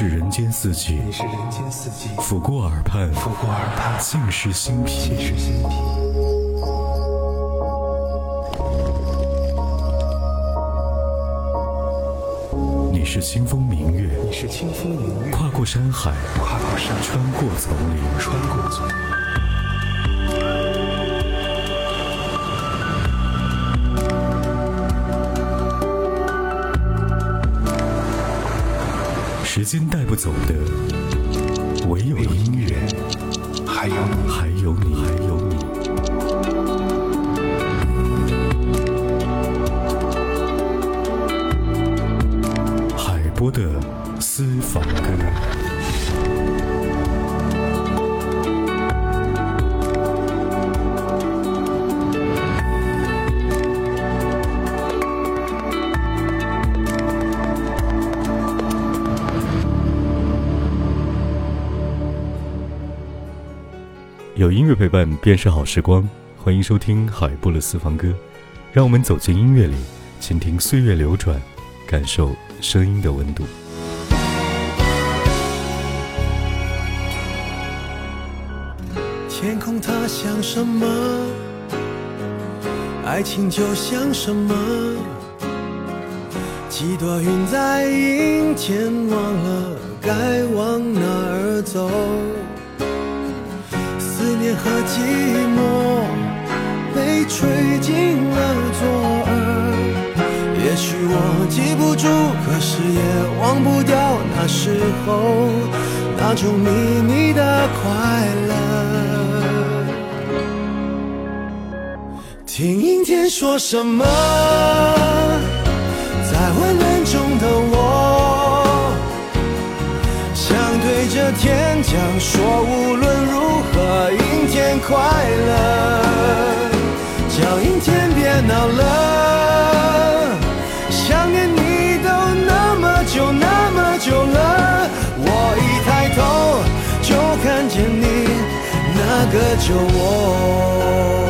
是人间四季，你是人间四季，抚过耳畔，抚过耳畔，尽是心脾，尽是心脾。你是清风明月，你是清风明月，跨过山海，跨过山，穿过丛林，穿过时间带不走的，有音乐陪伴便是好时光，欢迎收听海波的私房歌，让我们走进音乐里，倾听岁月流转，感受声音的温度。天空它像什么？爱情就像什么？几朵云在阴天，忘了该往哪儿走。和寂寞被吹进了左耳，也许我记不住，可是也忘不掉那时候那种秘密的快乐。听阴天说什么，在混乱中的我，想对着天讲说，无论，快乐，叫阴天别闹了，想念你都那么久那么久了，我一抬头就看见你那个酒窝。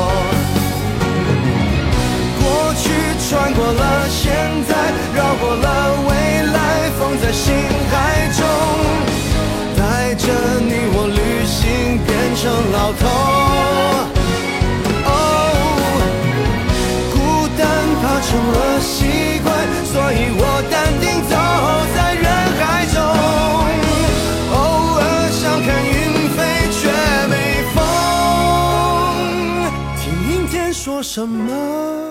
穿过了现在，绕过了未来，放在心海中，带着你我旅行，变成老头。哦，孤单怕成了习惯，所以我淡定走在人海中。偶尔想看云飞，却没风。听阴天说什么？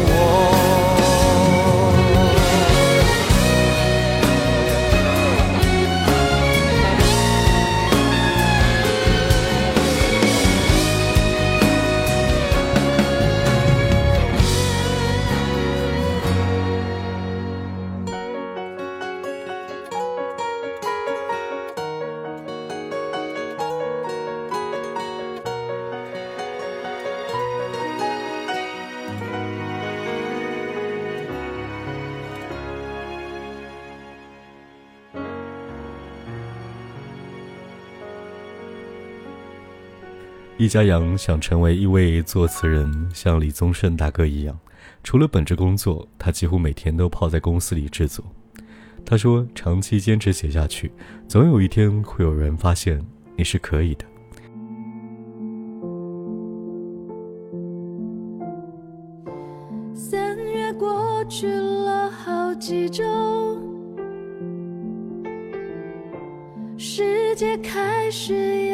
易家扬想成为一位作词人，像李宗盛大哥一样。除了本职工作，他几乎每天都泡在公司里制作。他说：“长期坚持写下去，总有一天会有人发现你是可以的。”三月过去了好几周，世界开始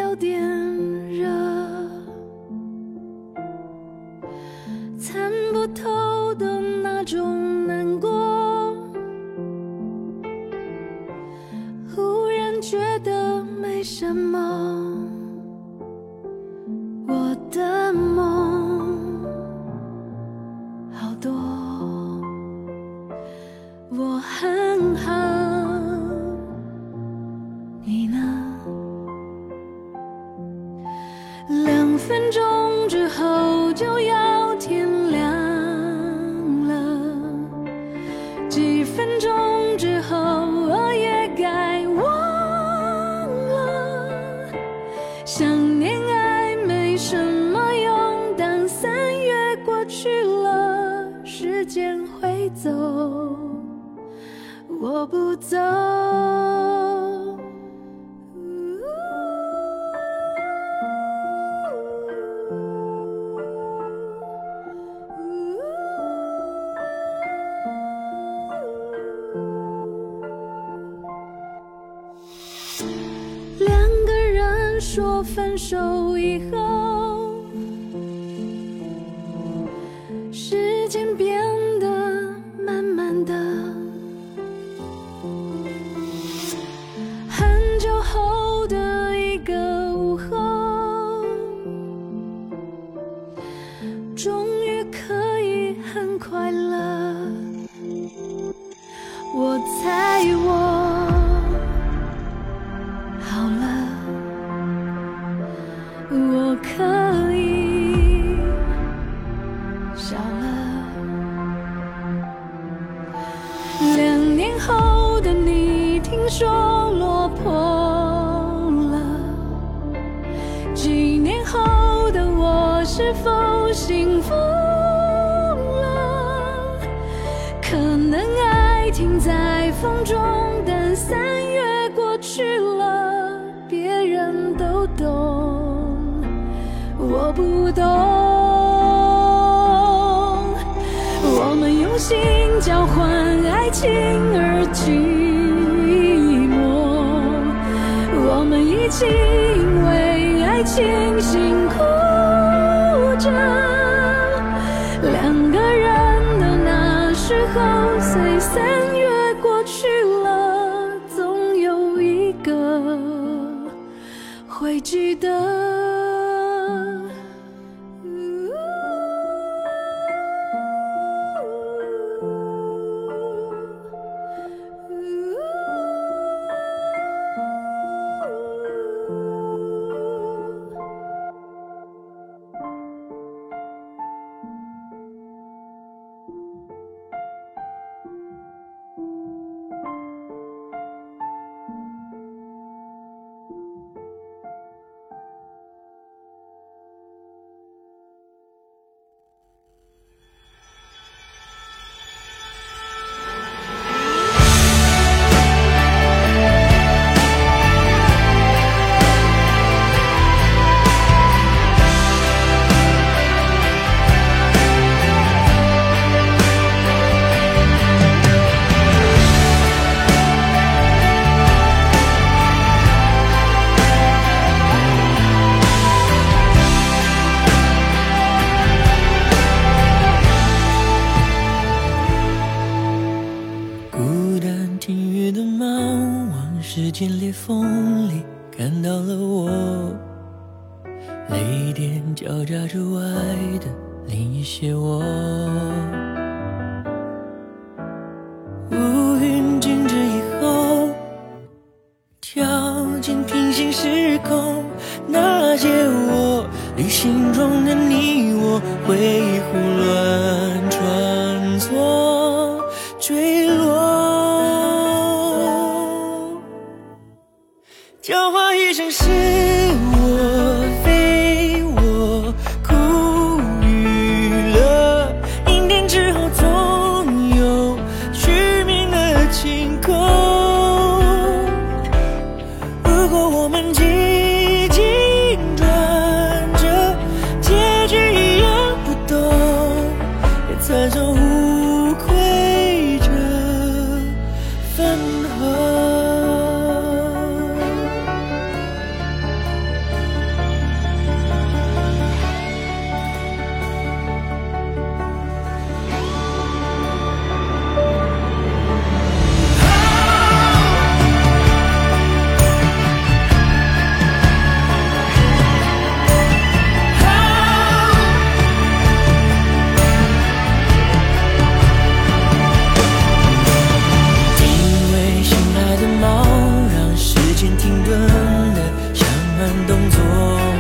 分钟之后就要天亮了，几。分钟之后，我也该忘了。想念爱没什么用，当三月过去了，时间会走，我不走。风中，但三月过去了，别人都懂。我不懂，我们用心交换爱情而寂寞，我们一起因为爱情在裂缝里看到了我，雷电交加之外的另一些我。go. favor.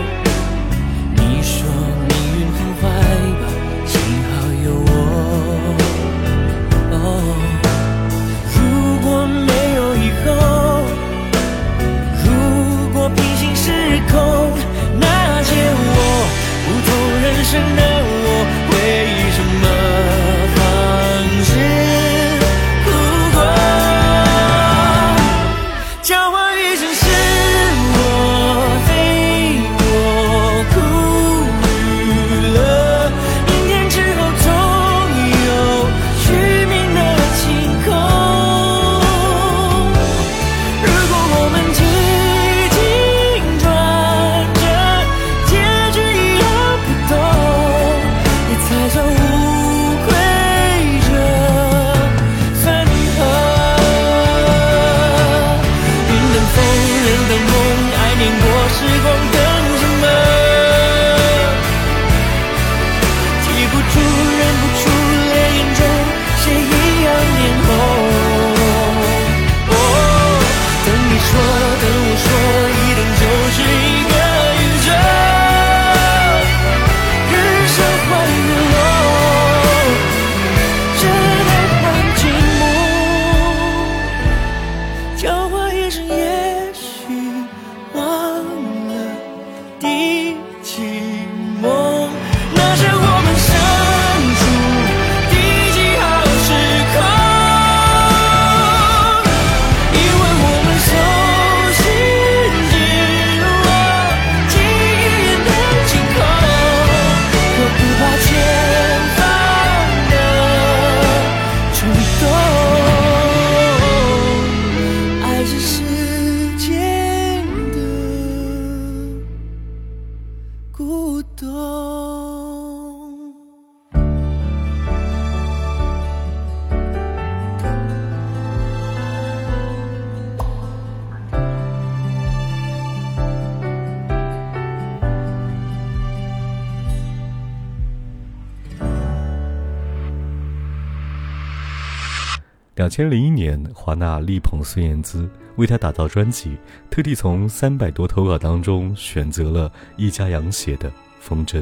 两千零一年，华纳力捧孙燕姿，为她打造专辑，特地从三百多投稿当中选择了易家扬写的《风筝》。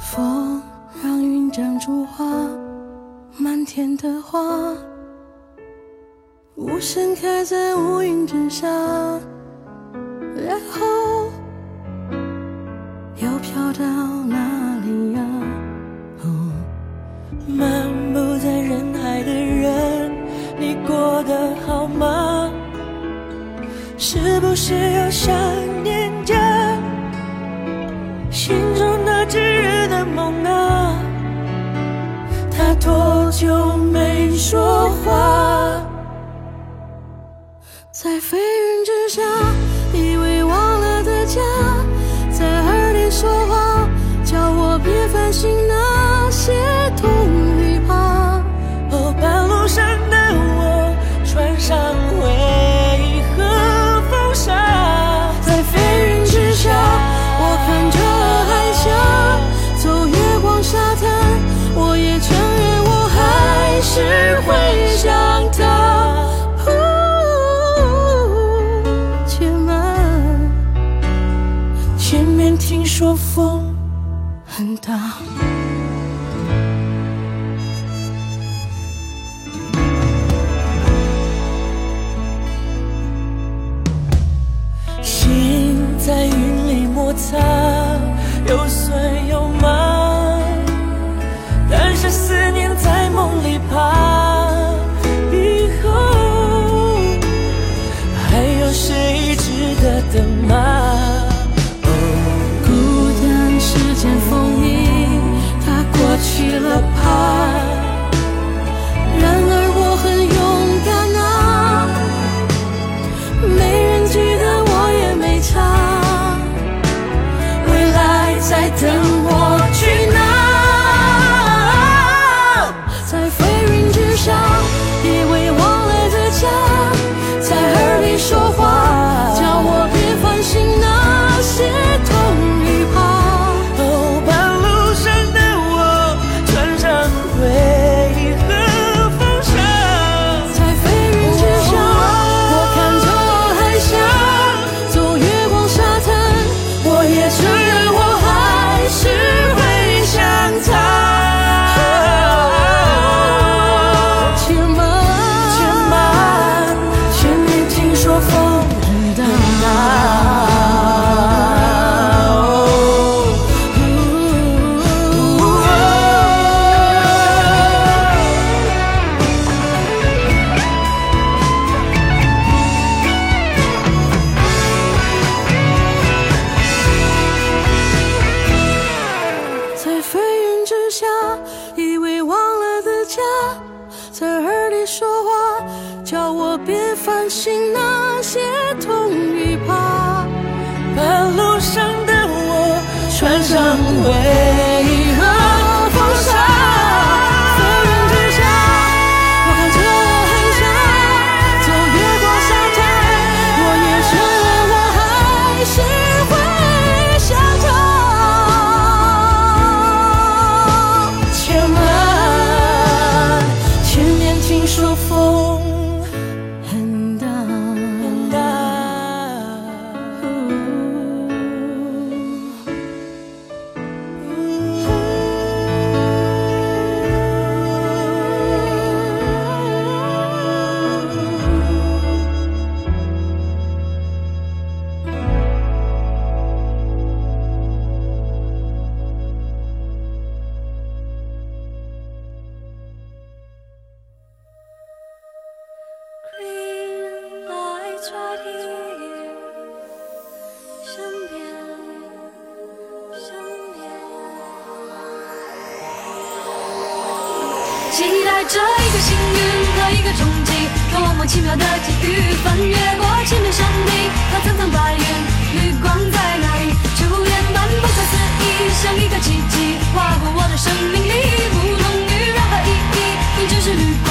风让云长出花，漫天的花，盛开在乌云之下，然后又飘到哪里呀？哦，漫步在人海的人，你过得好吗？是不是又想念着心中那炙热的梦啊？他多久没说话？在飞云之下以为忘了的家在耳里说话叫我别烦心那 tus 些痛与怕，半路上的我穿上回。这一个幸运和一个冲击多么奇妙的际遇翻越过千面山顶和层层白云绿光在哪里？触电般不可思议像一个奇迹划过我的生命里不同于任何意义你就是绿光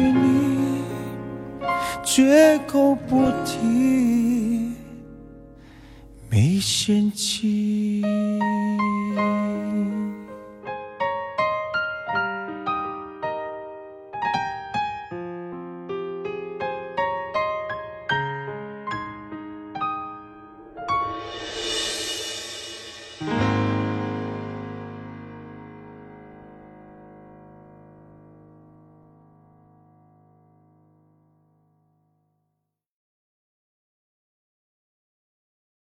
绝口不提，没嫌弃。